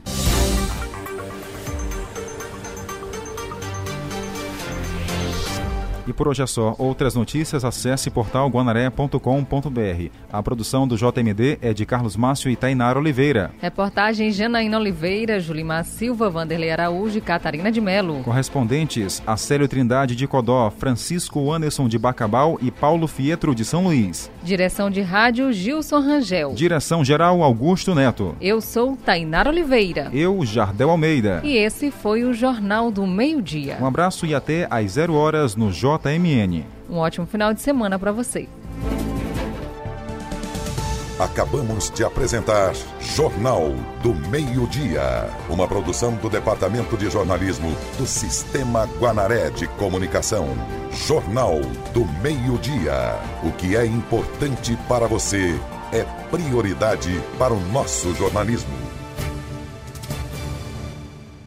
Speaker 2: E por hoje é só. Outras notícias, acesse portalguanaré.com.br. A produção do JMD é de Carlos Márcio e Tainara Oliveira.
Speaker 3: Reportagem Janaína Oliveira, Julimar Silva, Vanderlei Araújo e Catarina de Melo.
Speaker 2: Correspondentes, Acélio Trindade de Codó, Francisco Anderson de Bacabal e Paulo Fietro de São Luís.
Speaker 3: Direção de rádio, Gilson Rangel.
Speaker 2: Direção-geral, Augusto Neto.
Speaker 3: Eu sou Tainara Oliveira.
Speaker 2: Eu, Jardel Almeida.
Speaker 3: E esse foi o Jornal do Meio-Dia.
Speaker 2: Um abraço e até às zero horas no JMN.
Speaker 3: Um ótimo final de semana para você.
Speaker 1: Acabamos de apresentar Jornal do Meio-Dia, uma produção do Departamento de Jornalismo do Sistema Guanaré de Comunicação. Jornal do Meio-Dia. O que é importante para você é prioridade para o nosso jornalismo.